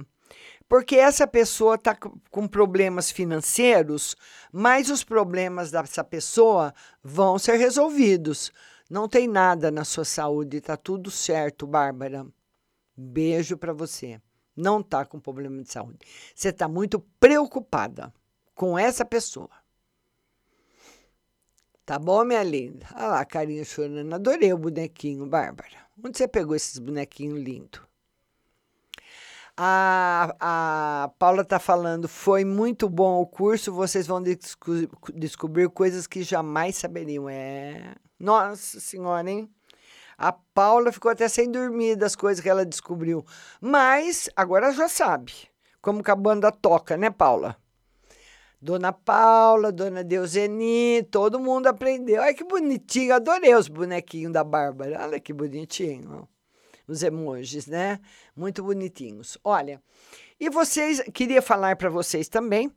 Porque essa pessoa está com problemas financeiros, mas os problemas dessa pessoa vão ser resolvidos. Não tem nada na sua saúde, está tudo certo, Bárbara. Beijo para você. Não está com problema de saúde. Você está muito preocupada com essa pessoa. Tá bom, minha linda? Olha lá, carinha chorando. Adorei o bonequinho, Bárbara. Onde você pegou esses bonequinhos lindos? A, a Paula está falando, foi muito bom o curso, vocês vão desco descobrir coisas que jamais saberiam. É. Nossa Senhora, hein? A Paula ficou até sem dormir das coisas que ela descobriu. Mas agora já sabe como que a banda toca, né, Paula? Dona Paula, Dona Deuseni, todo mundo aprendeu. Ai, que bonitinho, adorei os bonequinhos da Bárbara. Olha que bonitinho. Os emojis, né? Muito bonitinhos. Olha, e vocês, queria falar para vocês também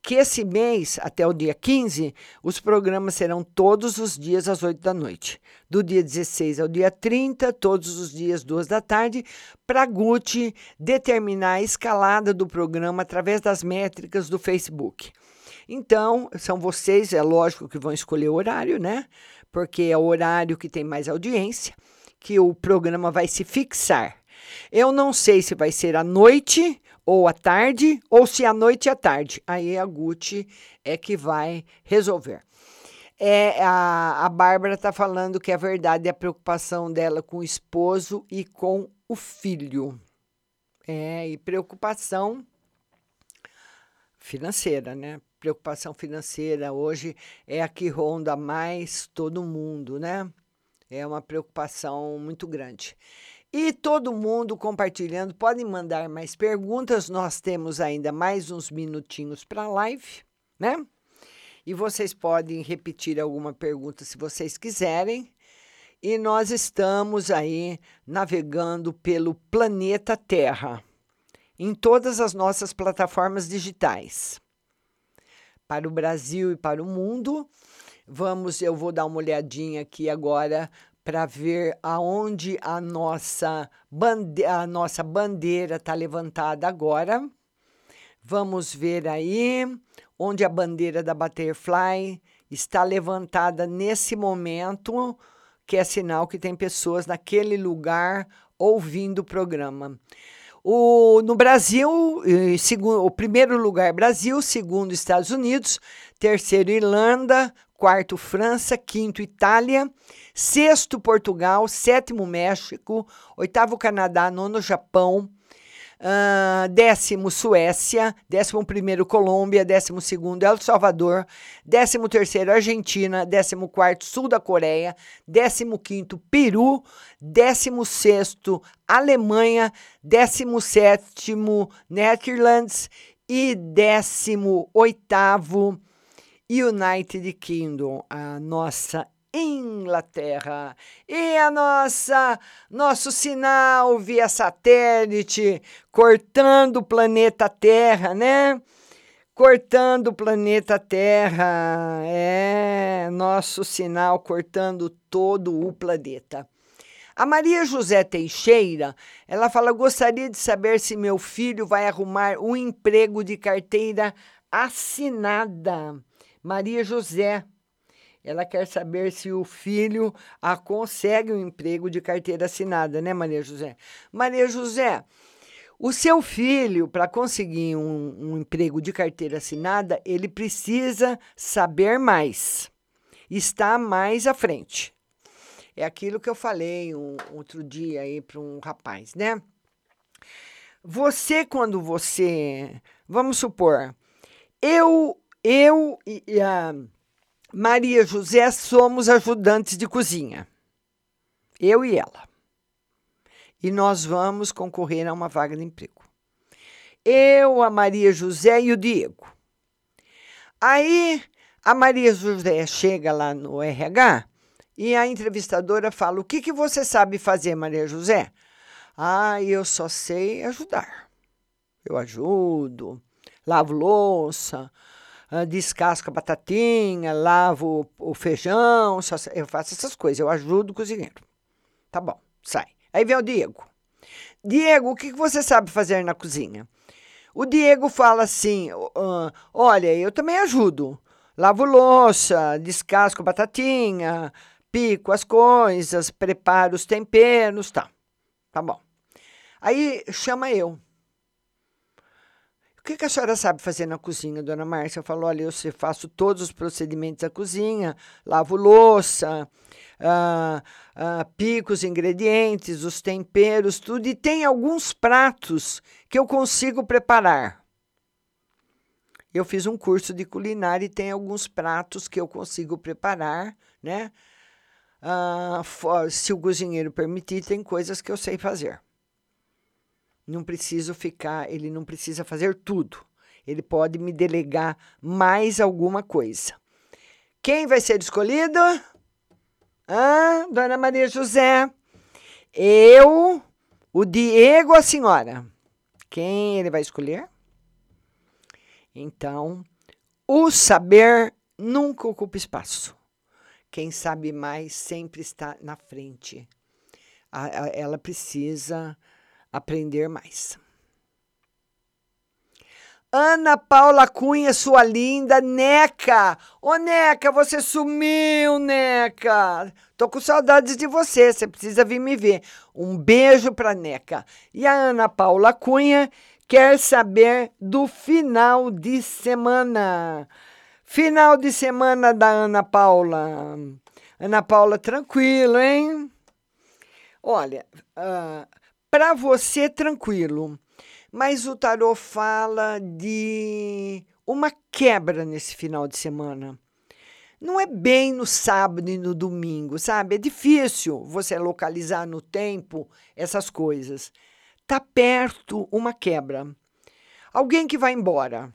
que esse mês, até o dia 15, os programas serão todos os dias às 8 da noite. Do dia 16 ao dia 30, todos os dias, 2 da tarde, para Gucci determinar a escalada do programa através das métricas do Facebook. Então, são vocês, é lógico que vão escolher o horário, né? Porque é o horário que tem mais audiência, que o programa vai se fixar. Eu não sei se vai ser à noite ou à tarde, ou se à noite e à tarde. Aí a Gucci é que vai resolver. É, a, a Bárbara está falando que é verdade a preocupação dela com o esposo e com o filho. É, e preocupação financeira, né? Preocupação financeira hoje é a que ronda mais todo mundo, né? É uma preocupação muito grande. E todo mundo compartilhando, podem mandar mais perguntas. Nós temos ainda mais uns minutinhos para a live, né? E vocês podem repetir alguma pergunta se vocês quiserem. E nós estamos aí navegando pelo planeta Terra, em todas as nossas plataformas digitais. Para o Brasil e para o mundo. Vamos, eu vou dar uma olhadinha aqui agora para ver aonde a nossa, bande a nossa bandeira está levantada agora. Vamos ver aí onde a bandeira da Butterfly está levantada nesse momento, que é sinal que tem pessoas naquele lugar ouvindo o programa. O, no Brasil, segundo, o primeiro lugar Brasil, segundo Estados Unidos, terceiro Irlanda, quarto França, quinto Itália, sexto Portugal, sétimo México, oitavo Canadá, nono Japão, uh, décimo Suécia, décimo primeiro Colômbia, décimo segundo El Salvador, décimo terceiro Argentina, décimo quarto Sul da Coreia, décimo quinto Peru, décimo sexto Alemanha, décimo sétimo Netherlands e décimo oitavo United Kingdom, a nossa Inglaterra. E a nossa nosso sinal via satélite cortando o planeta Terra, né? Cortando o planeta Terra. É, nosso sinal cortando todo o planeta. A Maria José Teixeira, ela fala: "Gostaria de saber se meu filho vai arrumar um emprego de carteira assinada." Maria José. Ela quer saber se o filho a consegue um emprego de carteira assinada, né, Maria José? Maria José, o seu filho, para conseguir um, um, emprego de carteira assinada, ele precisa saber mais, está mais à frente. É aquilo que eu falei um, outro dia aí para um rapaz, né? Você, quando você. Vamos supor, eu eu e a Maria José somos ajudantes de cozinha. Eu e ela. E nós vamos concorrer a uma vaga de emprego. Eu, a Maria José e o Diego. Aí a Maria José chega lá no RH E a entrevistadora fala: O que, que você sabe fazer, Maria José? Ah, eu só sei ajudar. Eu ajudo, lavo louça, descasco a batatinha, lavo o feijão, eu faço essas coisas, eu ajudo o cozinheiro. Tá bom, sai. Aí vem o Diego. Diego, o que você sabe fazer na cozinha? O Diego fala assim: uh, olha, eu também ajudo. Lavo louça, descasco batatinha, pico as coisas, preparo os temperos, tá. Tá bom. Aí chama eu. O que, que, a senhora sabe fazer na cozinha, dona Márcia? Falou: olha, eu faço todos os procedimentos da cozinha, lavo louça, uh, uh, pico os ingredientes, os temperos, tudo, e tem alguns pratos que eu consigo preparar. Eu fiz um curso de culinária e tem alguns pratos que eu consigo preparar, né? Uh, se o cozinheiro permitir, tem coisas que eu sei fazer. Não preciso ficar, ele não precisa fazer tudo. Ele pode me delegar mais alguma coisa. Quem vai ser escolhido? Ah, Dona Maria José. Eu, o Diego, a senhora. Quem ele vai escolher? Então, o saber nunca ocupa espaço. Quem sabe mais sempre está na frente. ela precisa aprender mais. Ana Paula Cunha, sua linda Neca. Ô Neca, você sumiu, Neca. Tô com saudades de você, você precisa vir me ver. Um beijo pra Neca. E a Ana Paula Cunha quer saber do final de semana. Final de semana da Ana Paula. Ana Paula, tranquilo, hein? Olha, uh, para você, tranquilo. Mas o tarô fala de uma quebra nesse final de semana. Não é bem no sábado e no domingo, sabe? É difícil você localizar no tempo essas coisas. Tá perto uma quebra. Alguém que vai embora.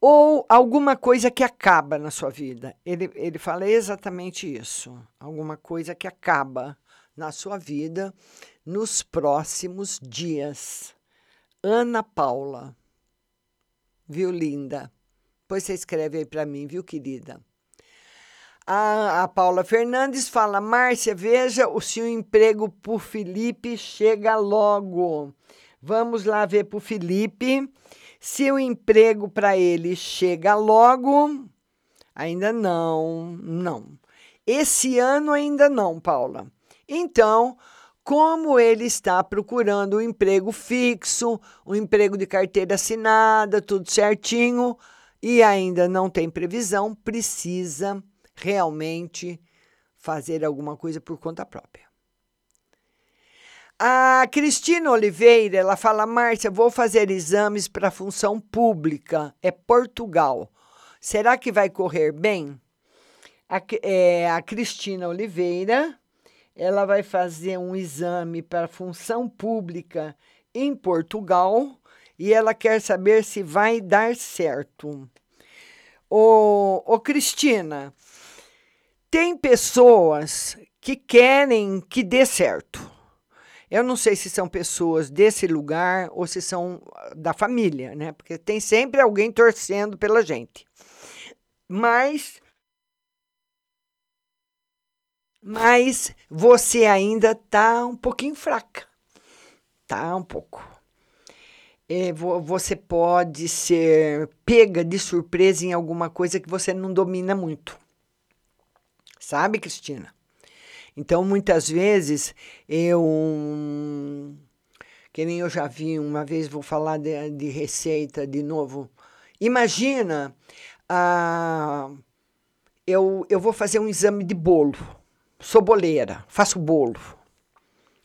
Ou alguma coisa que acaba na sua vida. Ele, ele fala exatamente isso. Alguma coisa que acaba na sua vida nos próximos dias. Ana Paula. Viu, linda? Depois você escreve aí para mim, viu, querida? A, a Paula Fernandes fala: Márcia, veja o seu emprego por Felipe chega logo. Vamos lá ver para o Felipe se o emprego para ele chega logo. Ainda não, não. Esse ano ainda não, Paula. Então, como ele está procurando um emprego fixo, um emprego de carteira assinada, tudo certinho, e ainda não tem previsão, precisa realmente fazer alguma coisa por conta própria. A Cristina Oliveira, ela fala: Márcia, vou fazer exames para função pública, é Portugal. Será que vai correr bem? A, é, a Cristina Oliveira ela vai fazer um exame para função pública em Portugal e ela quer saber se vai dar certo. Ô, ô Cristina, tem pessoas que querem que dê certo. Eu não sei se são pessoas desse lugar ou se são da família, né? Porque tem sempre alguém torcendo pela gente. Mas mas você ainda está um pouquinho fraca. Tá um pouco. É, você pode ser pega de surpresa em alguma coisa que você não domina muito. Sabe, Cristina? Então, muitas vezes, eu. Que nem eu já vi uma vez, vou falar de, de receita de novo. Imagina, ah, eu, eu vou fazer um exame de bolo sou boleira, faço bolo.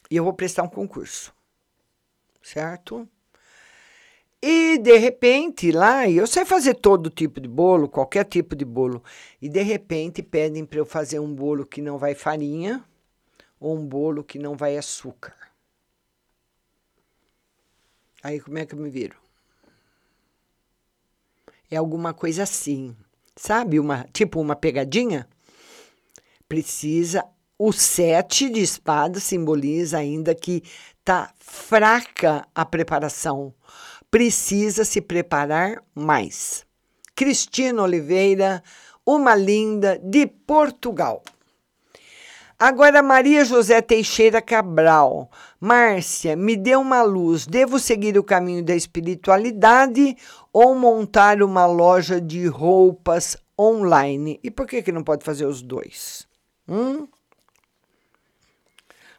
E eu vou prestar um concurso. Certo? E de repente lá, eu sei fazer todo tipo de bolo, qualquer tipo de bolo. E de repente pedem para eu fazer um bolo que não vai farinha ou um bolo que não vai açúcar. Aí como é que eu me viro? É alguma coisa assim, sabe? Uma tipo uma pegadinha Precisa. O sete de espadas simboliza ainda que tá fraca a preparação. Precisa se preparar mais. Cristina Oliveira, uma linda de Portugal. Agora, Maria José Teixeira Cabral. Márcia, me dê uma luz. Devo seguir o caminho da espiritualidade ou montar uma loja de roupas online? E por que, que não pode fazer os dois? Hum?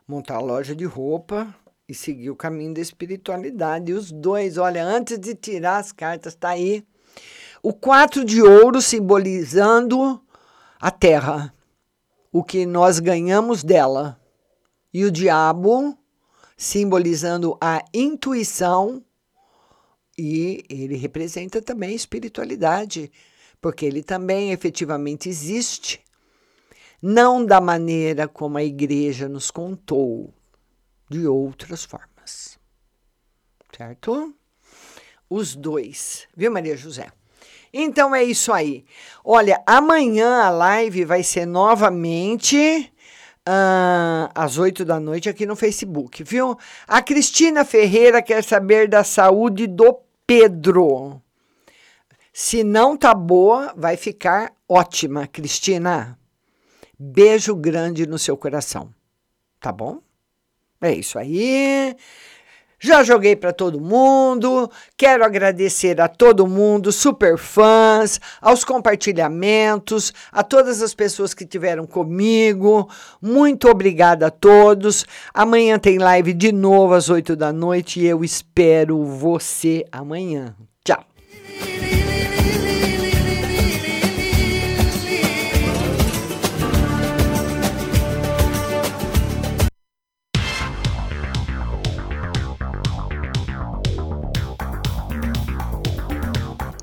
Montar loja de roupa e seguir o caminho da espiritualidade. E os dois, olha, antes de tirar as cartas, tá aí. O quatro de ouro simbolizando a terra o que nós ganhamos dela. E o diabo simbolizando a intuição e ele representa também a espiritualidade, porque ele também efetivamente existe, não da maneira como a igreja nos contou, de outras formas. Certo? Os dois, viu, Maria José? Então é isso aí. Olha, amanhã a live vai ser novamente uh, às 8 da noite aqui no Facebook, viu? A Cristina Ferreira quer saber da saúde do Pedro. Se não tá boa, vai ficar ótima, Cristina. Beijo grande no seu coração. Tá bom? É isso aí. Já joguei para todo mundo. Quero agradecer a todo mundo, super fãs, aos compartilhamentos, a todas as pessoas que tiveram comigo. Muito obrigada a todos. Amanhã tem live de novo às 8 da noite e eu espero você amanhã.